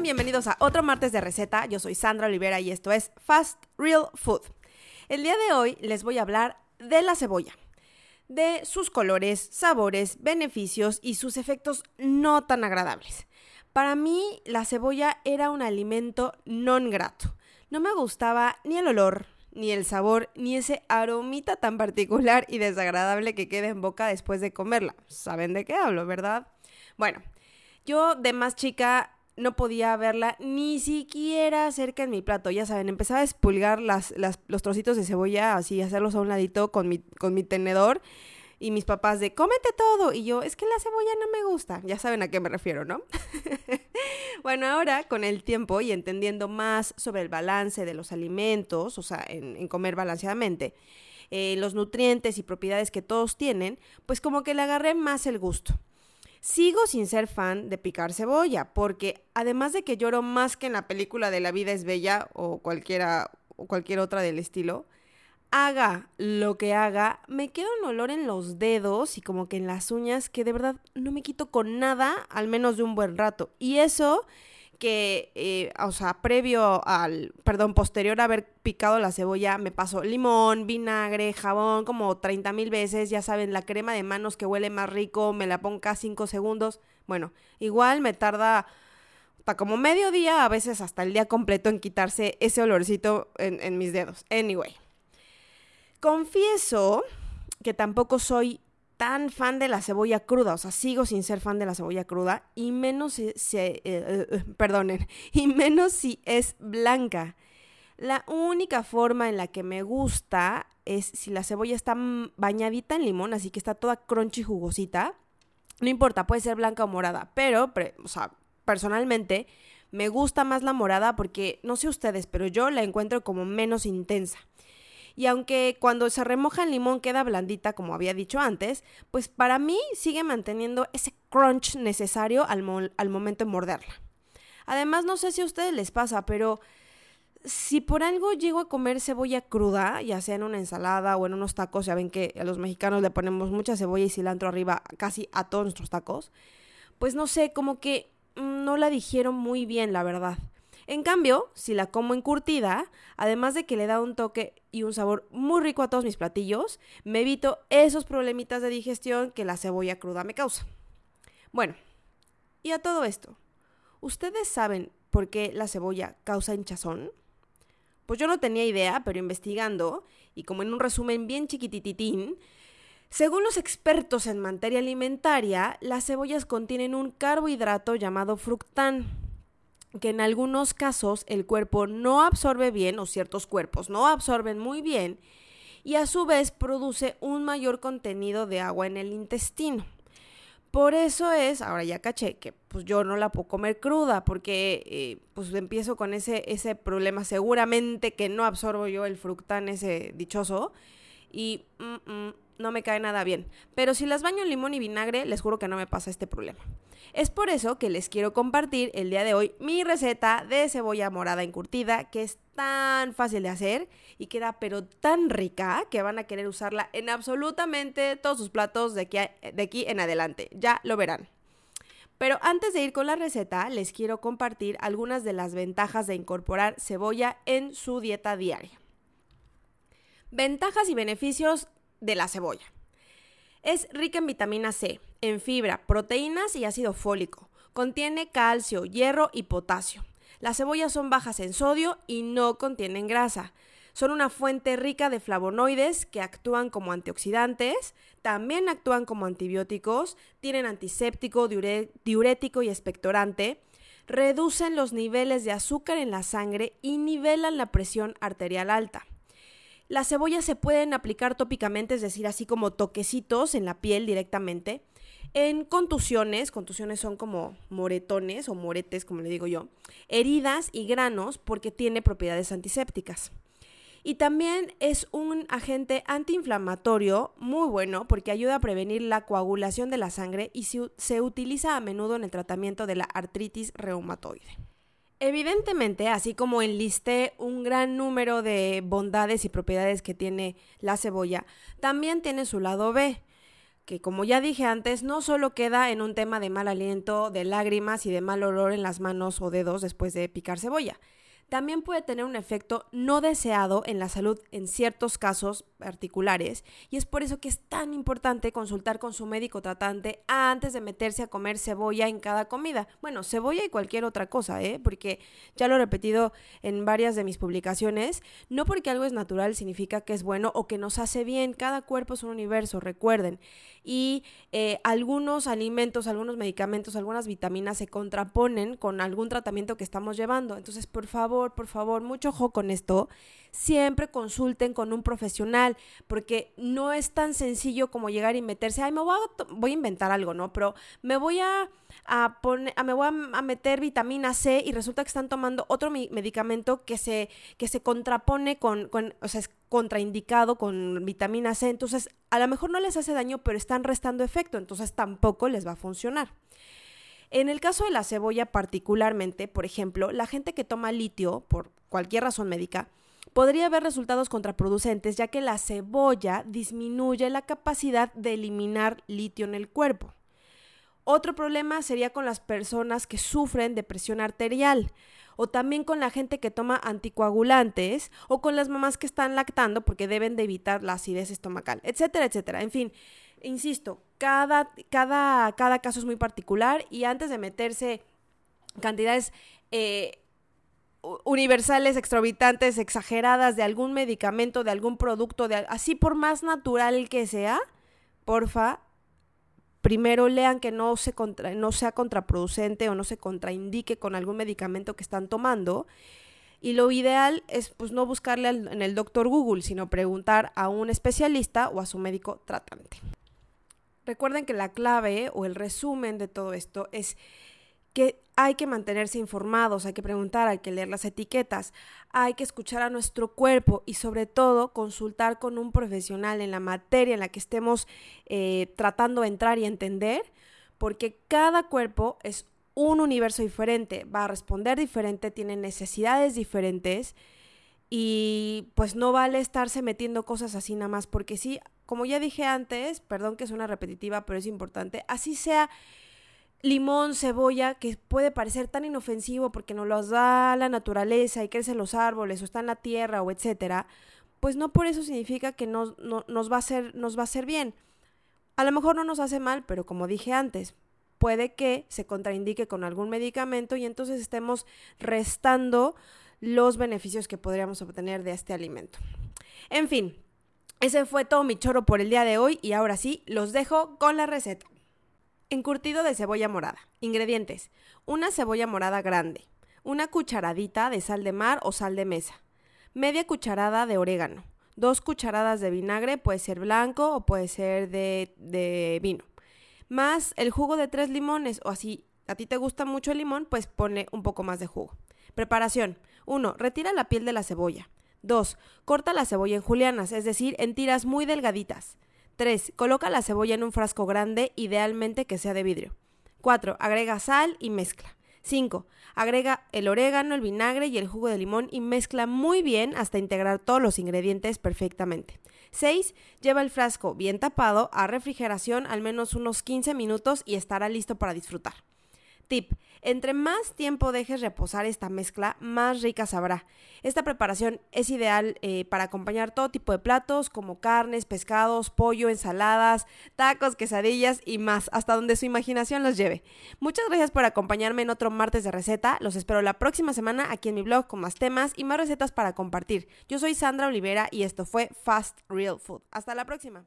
Bienvenidos a otro martes de receta. Yo soy Sandra Olivera y esto es Fast Real Food. El día de hoy les voy a hablar de la cebolla, de sus colores, sabores, beneficios y sus efectos no tan agradables. Para mí, la cebolla era un alimento non grato. No me gustaba ni el olor, ni el sabor, ni ese aromita tan particular y desagradable que queda en boca después de comerla. ¿Saben de qué hablo, verdad? Bueno, yo de más chica no podía verla ni siquiera cerca en mi plato. Ya saben, empezaba a espulgar las, los trocitos de cebolla, así, hacerlos a un ladito con mi, con mi tenedor. Y mis papás de, cómete todo. Y yo, es que la cebolla no me gusta. Ya saben a qué me refiero, ¿no? bueno, ahora con el tiempo y entendiendo más sobre el balance de los alimentos, o sea, en, comer balanceadamente, eh, los nutrientes y propiedades que todos tienen, pues como que le agarré más el gusto. Sigo sin ser fan de picar cebolla, porque además de que lloro más que en la película de La vida es bella o cualquiera o cualquier otra del estilo, haga lo que haga, me queda un olor en los dedos y como que en las uñas que de verdad no me quito con nada, al menos de un buen rato. Y eso que, eh, o sea, previo al, perdón, posterior a haber picado la cebolla, me pasó limón, vinagre, jabón, como 30 mil veces, ya saben, la crema de manos que huele más rico, me la pongo cada 5 segundos. Bueno, igual me tarda hasta como medio día, a veces hasta el día completo en quitarse ese olorcito en, en mis dedos. Anyway, confieso que tampoco soy tan fan de la cebolla cruda, o sea, sigo sin ser fan de la cebolla cruda, y menos si, eh, eh, eh, perdonen, y menos si es blanca. La única forma en la que me gusta es si la cebolla está bañadita en limón, así que está toda crunchy jugosita. No importa, puede ser blanca o morada, pero, o sea, personalmente me gusta más la morada porque, no sé ustedes, pero yo la encuentro como menos intensa. Y aunque cuando se remoja el limón queda blandita, como había dicho antes, pues para mí sigue manteniendo ese crunch necesario al, momento de morderla. Además, no sé si a ustedes les pasa, pero si por algo llego a comer cebolla cruda, ya sea en una ensalada o en unos tacos, ya ven que a los mexicanos le ponemos mucha cebolla y cilantro arriba casi a todos nuestros tacos, pues no sé, como que mm, no la dijeron muy bien, la verdad. En cambio, si la como encurtida, además de que le da un toque y un sabor muy rico a todos mis platillos, me evito esos problemitas de digestión que la cebolla cruda me causa. Bueno, y a todo esto, ¿ustedes saben por qué la cebolla causa hinchazón? Pues yo no tenía idea, pero investigando, y como en un resumen bien chiquitititín, según los expertos en materia alimentaria, las cebollas contienen un carbohidrato llamado fructán que en algunos casos el cuerpo no absorbe bien o ciertos cuerpos no absorben muy bien y a su vez produce un mayor contenido de agua en el intestino. Por eso es, ahora ya caché, que pues yo no la puedo comer cruda porque eh, pues empiezo con ese, ese problema seguramente que no absorbo yo el fructán ese dichoso y mm, mm, no me cae nada bien. Pero si las baño en limón y vinagre, les juro que no me pasa este problema. Es por eso que les quiero compartir el día de hoy mi receta de cebolla morada encurtida, que es tan fácil de hacer y queda pero tan rica que van a querer usarla en absolutamente todos sus platos de aquí, de aquí en adelante. Ya lo verán. Pero antes de ir con la receta, les quiero compartir algunas de las ventajas de incorporar cebolla en su dieta diaria. Ventajas y beneficios de la cebolla. Es rica en vitamina C, en fibra, proteínas y ácido fólico. Contiene calcio, hierro y potasio. Las cebollas son bajas en sodio y no contienen grasa. Son una fuente rica de flavonoides que actúan como antioxidantes, también actúan como antibióticos, tienen antiséptico, diurético y expectorante, reducen los niveles de azúcar en la sangre y nivelan la presión arterial alta. Las cebollas se pueden aplicar tópicamente, es decir, así como toquecitos en la piel directamente. En contusiones, contusiones son como moretones o moretes, como le digo yo, heridas y granos porque tiene propiedades antisépticas. Y también es un agente antiinflamatorio muy bueno porque ayuda a prevenir la coagulación de la sangre y se, utiliza a menudo en el tratamiento de la artritis reumatoide. Evidentemente, así como enlisté un gran número de bondades y propiedades que tiene la cebolla, también tiene su lado B. que como ya dije antes, no solo queda en un tema de mal aliento, de lágrimas y de mal olor en las manos o dedos después de picar cebolla también puede tener un efecto no deseado en la salud en ciertos casos particulares y es por eso que es tan importante consultar con su médico tratante antes de meterse a comer cebolla en cada comida. Bueno, cebolla y cualquier otra cosa, ¿eh? porque ya lo he repetido en varias de mis publicaciones, no porque algo es natural significa que es bueno o que nos hace bien, cada cuerpo es un universo, recuerden. Y eh, algunos alimentos, algunos medicamentos, algunas vitaminas se contraponen con algún tratamiento que estamos llevando. Entonces, por favor, por favor, mucho ojo con esto. Siempre consulten con un profesional, porque no es tan sencillo como llegar y meterse, ay, me voy a, voy a inventar algo, ¿no? Pero me voy a, poner, me voy a, meter vitamina C y resulta que están tomando otro medicamento que se, que se contrapone con, con, o sea, contraindicado con vitamina C. Entonces, a lo mejor no les hace daño, pero están restando efecto, entonces tampoco les va a funcionar. En el caso de la cebolla particularmente, por ejemplo, la gente que toma litio por cualquier razón médica, podría haber resultados contraproducentes ya que la cebolla disminuye la capacidad de eliminar litio en el cuerpo. Otro problema sería con las personas que sufren de presión arterial o también con la gente que toma anticoagulantes o con las mamás que están lactando porque deben de evitar la acidez estomacal, etcétera, etcétera. En fin, insisto, cada, cada, cada caso es muy particular y antes de meterse cantidades eh, universales, exorbitantes, exageradas de algún medicamento, de algún producto, de, así por más natural que sea, porfa, primero lean que no, se no sea contraproducente o no se contraindique con algún medicamento que están tomando. Y lo ideal es pues no buscarle en el doctor Google, sino preguntar a un especialista o a su médico tratante. Recuerden que la clave o el resumen de todo esto es que hay que mantenerse informados, hay que preguntar, hay que leer las etiquetas, hay que escuchar a nuestro cuerpo y sobre todo consultar con un profesional en la materia en la que estemos eh, tratando de entrar y entender, porque cada cuerpo es un universo diferente, va a responder diferente, tiene necesidades diferentes y pues no vale estarse metiendo cosas así nada más, porque sí, como ya dije antes, perdón que suena repetitiva, pero es importante, así sea limón, cebolla, que puede parecer tan inofensivo porque nos los da la naturaleza y crecen los árboles o está en la tierra o etcétera, pues no por eso significa que nos, nos, va a hacer, nos va a hacer bien. A lo mejor no nos hace mal, pero como dije antes, puede que se contraindique con algún medicamento y entonces estemos restando los beneficios que podríamos obtener de este alimento. En fin, ese fue todo mi choro por el día de hoy y ahora sí, los dejo con la receta. Encurtido de cebolla morada. Ingredientes. Una cebolla morada grande. Una cucharadita de sal de mar o sal de mesa. Media cucharada de orégano. Dos cucharadas de vinagre, puede ser blanco o puede ser de, vino. Más el jugo de tres limones o así a ti te gusta mucho el limón, pues pone un poco más de jugo. Preparación. 1. Retira la piel de la cebolla. 2. Corta la cebolla en julianas, es decir, en tiras muy delgaditas. 3. Coloca la cebolla en un frasco grande, idealmente que sea de vidrio. 4. Agrega sal y mezcla. 5. Agrega el orégano, el vinagre y el jugo de limón y mezcla muy bien hasta integrar todos los ingredientes perfectamente. 6. Lleva el frasco bien tapado a refrigeración al menos unos 15 minutos y estará listo para disfrutar. Tip. Entre más tiempo dejes reposar esta mezcla, más rica sabrá. Esta preparación es ideal eh, para acompañar todo tipo de platos como carnes, pescados, pollo, ensaladas, tacos, quesadillas y más, hasta donde su imaginación los lleve. Muchas gracias por acompañarme en otro martes de receta. Los espero la próxima semana aquí en mi blog con más temas y más recetas para compartir. Yo soy Sandra Olivera y esto fue Fast Real Food. Hasta la próxima.